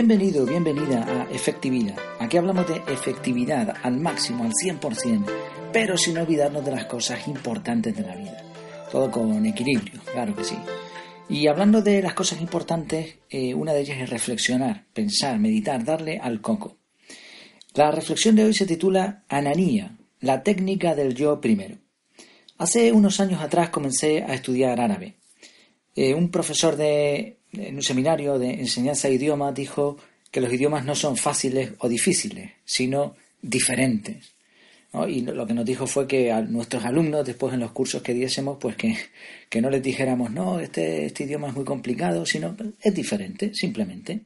Bienvenido, bienvenida a Efectividad. Aquí hablamos de efectividad al máximo, al 100%, pero sin olvidarnos de las cosas importantes de la vida. Todo con equilibrio, claro que sí. Y hablando de las cosas importantes, eh, una de ellas es reflexionar, pensar, meditar, darle al coco. La reflexión de hoy se titula Ananía, la técnica del yo primero. Hace unos años atrás comencé a estudiar árabe. Eh, un profesor de en un seminario de enseñanza de idiomas dijo que los idiomas no son fáciles o difíciles, sino diferentes. Y lo que nos dijo fue que a nuestros alumnos, después en los cursos que diésemos, pues que, que no les dijéramos, no, este, este idioma es muy complicado, sino es diferente, simplemente.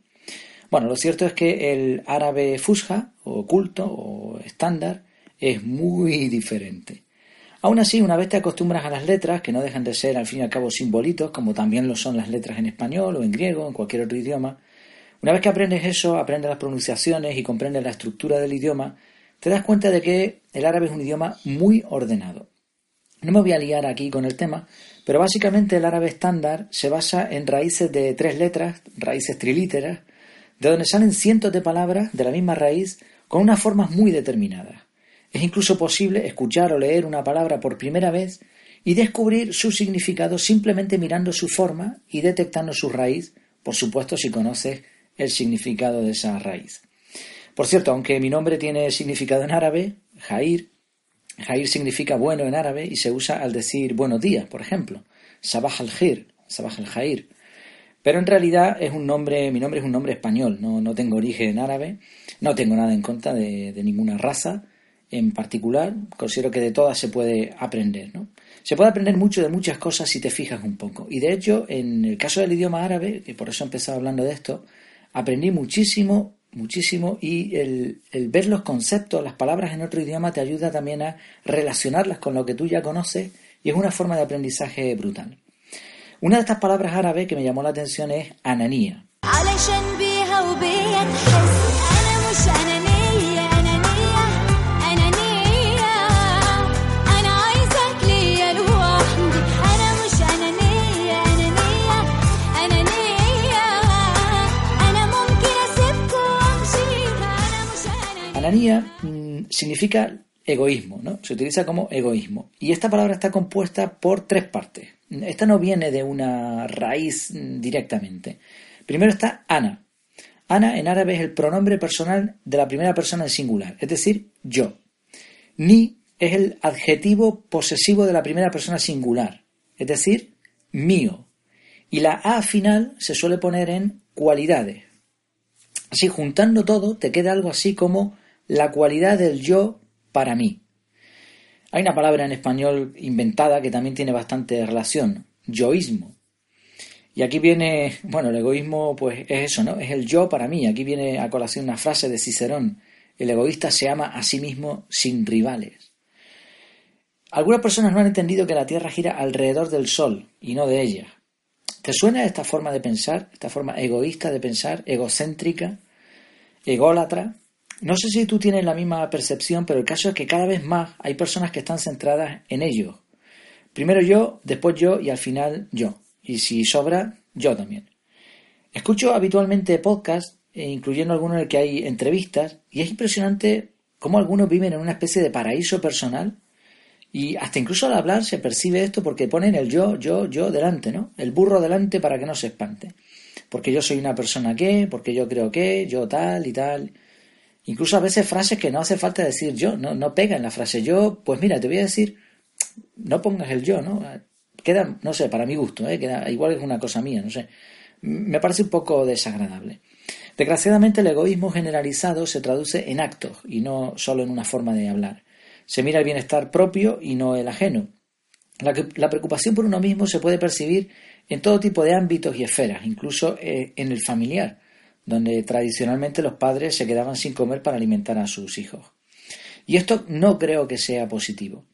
Bueno, lo cierto es que el árabe fusha, o culto, o estándar, es muy diferente. Aún así, una vez te acostumbras a las letras, que no dejan de ser al fin y al cabo simbolitos, como también lo son las letras en español o en griego, en cualquier otro idioma, una vez que aprendes eso, aprendes las pronunciaciones y comprendes la estructura del idioma, te das cuenta de que el árabe es un idioma muy ordenado. No me voy a liar aquí con el tema, pero básicamente el árabe estándar se basa en raíces de tres letras, raíces trilíteras, de donde salen cientos de palabras de la misma raíz con unas formas muy determinadas. Es incluso posible escuchar o leer una palabra por primera vez y descubrir su significado simplemente mirando su forma y detectando su raíz, por supuesto si conoces el significado de esa raíz. Por cierto, aunque mi nombre tiene significado en árabe, Jair, Jair significa bueno en árabe y se usa al decir buenos días, por ejemplo. Sabah al-Jir, Sabah al-Jair. Pero en realidad es un nombre, mi nombre es un nombre español, no, no tengo origen en árabe, no tengo nada en contra de ninguna raza, en particular, considero que de todas se puede aprender. ¿no? Se puede aprender mucho de muchas cosas si te fijas un poco. Y de hecho, en el caso del idioma árabe, que por eso he empezado hablando de esto, aprendí muchísimo, muchísimo y el, el, ver los conceptos, las palabras en otro idioma te ayuda también a relacionarlas con lo que tú ya conoces y es una forma de aprendizaje brutal. Una de estas palabras árabes que me llamó la atención es ananía. Mm, significa egoísmo, ¿no? Se utiliza como egoísmo. Y esta palabra está compuesta por tres partes. Esta no viene de una raíz mm, directamente. Primero está Ana. Ana en árabe es el pronombre personal de la primera persona en singular, es decir, yo. Ni es el adjetivo posesivo de la primera persona singular, es decir, mío. Y la A final se suele poner en cualidades. Así, juntando todo, te queda algo así como la cualidad del yo para mí. Hay una palabra en español inventada que también tiene bastante relación, yoísmo. Y aquí viene, bueno, el egoísmo pues es eso, ¿no? Es el yo para mí. Aquí viene a colación una frase de Cicerón. El egoísta se ama a sí mismo sin rivales. Algunas personas no han entendido que la Tierra gira alrededor del Sol y no de ella. ¿Te suena esta forma de pensar, esta forma egoísta de pensar, egocéntrica, ególatra? No sé si tú tienes la misma percepción, pero el caso es que cada vez más hay personas que están centradas en ello. Primero yo, después yo y al final yo. Y si sobra, yo también. Escucho habitualmente podcasts, eh, incluyendo algunos en el que hay entrevistas, y es impresionante cómo algunos viven en una especie de paraíso personal y hasta incluso al hablar se percibe esto porque ponen el yo, yo, yo delante, ¿no? El burro delante para que no se espante. Porque yo soy una persona que, porque yo creo que, yo tal y tal. Incluso a veces frases que no hace falta decir yo, no, no pega en la frase yo, pues mira, te voy a decir, no pongas el yo, ¿no? Queda, no sé, para mi gusto, ¿eh? Queda, igual es una cosa mía, no sé. Me parece un poco desagradable. Desgraciadamente el egoísmo generalizado se traduce en actos y no solo en una forma de hablar. Se mira el bienestar propio y no el ajeno. La, la preocupación por uno mismo se puede percibir en todo tipo de ámbitos y esferas, incluso eh, en el familiar donde tradicionalmente los padres se quedaban sin comer para alimentar a sus hijos. Y esto no creo que sea positivo.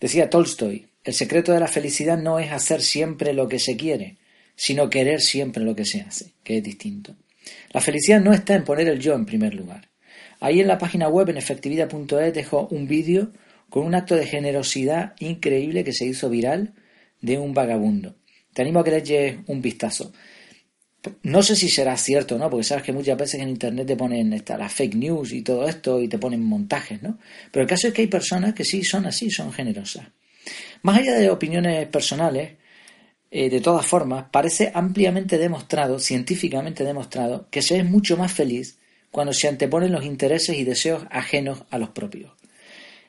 Decía Tolstoy, el secreto de la felicidad no es hacer siempre lo que se quiere, sino querer siempre lo que se hace, que es distinto. La felicidad no está en poner el yo en primer lugar. Ahí en la página web en efectividad.es dejo un vídeo con un acto de generosidad increíble que se hizo viral de un vagabundo. Te animo a que le eches un vistazo. No sé si será cierto, ¿no? Porque sabes que muchas veces en internet te ponen esta, las fake news y todo esto y te ponen montajes, ¿no? Pero el caso es que hay personas que sí son así, son generosas. Más allá de opiniones personales, eh, de todas formas, parece ampliamente demostrado, científicamente demostrado, que se es mucho más feliz cuando se anteponen los intereses y deseos ajenos a los propios.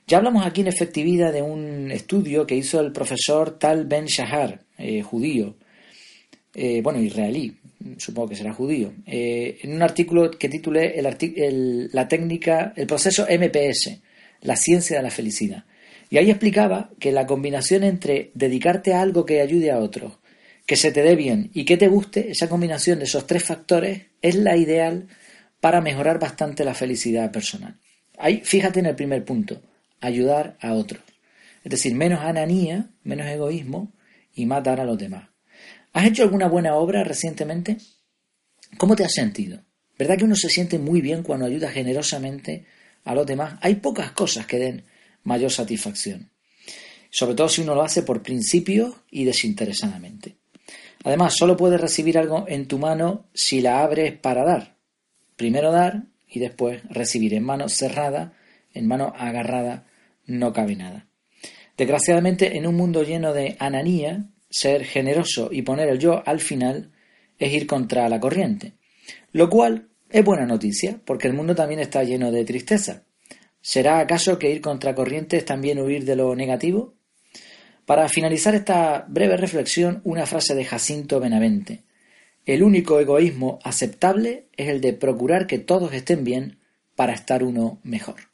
Ya hablamos aquí en efectividad de un estudio que hizo el profesor Tal Ben Shahar, eh, judío, eh, bueno, israelí, supongo que será judío, eh, en un artículo que titulé el, la técnica, el proceso MPS, la ciencia de la felicidad. Y ahí explicaba que la combinación entre dedicarte a algo que ayude a otros, que se te dé bien y que te guste, esa combinación de esos tres factores es la ideal para mejorar bastante la felicidad personal. Ahí, fíjate en el primer punto, ayudar a otros. Es decir, menos ananía, menos egoísmo y más dar a los demás. ¿Has hecho alguna buena obra recientemente? ¿Cómo te has sentido? ¿Verdad que uno se siente muy bien cuando ayuda generosamente a los demás? Hay pocas cosas que den mayor satisfacción. Sobre todo si uno lo hace por principio y desinteresadamente. Además, solo puedes recibir algo en tu mano si la abres para dar. Primero dar y después recibir en mano cerrada, en mano agarrada, no cabe nada. Desgraciadamente, en un mundo lleno de ananía, ser generoso y poner el yo al final es ir contra la corriente. Lo cual es buena noticia, porque el mundo también está lleno de tristeza. ¿Será acaso que ir contra corriente es también huir de lo negativo? Para finalizar esta breve reflexión, una frase de Jacinto Benavente. El único egoísmo aceptable es el de procurar que todos estén bien para estar uno mejor.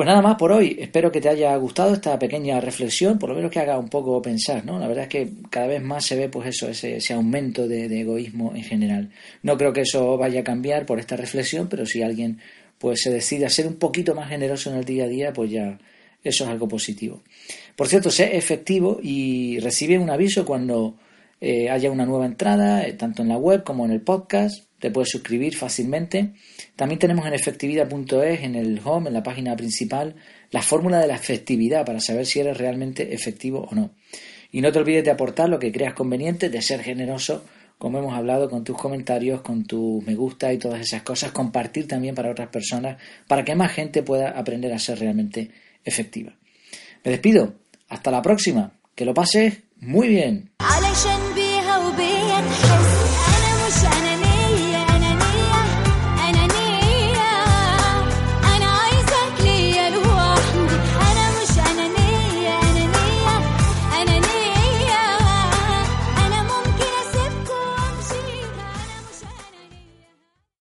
Pues nada más por hoy. Espero que te haya gustado esta pequeña reflexión, por lo menos que haga un poco pensar, ¿no? La verdad es que cada vez más se ve, pues eso, ese, aumento de, egoísmo en general. No creo que eso vaya a cambiar por esta reflexión, pero si alguien pues se decide a ser un poquito más generoso en el día a día, pues ya eso es algo positivo. Por cierto, sé efectivo y recibe un aviso cuando eh, haya una nueva entrada, eh, tanto en la web como en el podcast te puedes suscribir fácilmente. También tenemos en efectividad.es, en el home, en la página principal, la fórmula de la efectividad para saber si eres realmente efectivo o no. Y no te olvides de aportar lo que creas conveniente, de ser generoso, como hemos hablado, con tus comentarios, con tus me gusta y todas esas cosas, compartir también para otras personas, para que más gente pueda aprender a ser realmente efectiva. Me despido, hasta la próxima, que lo pases muy bien.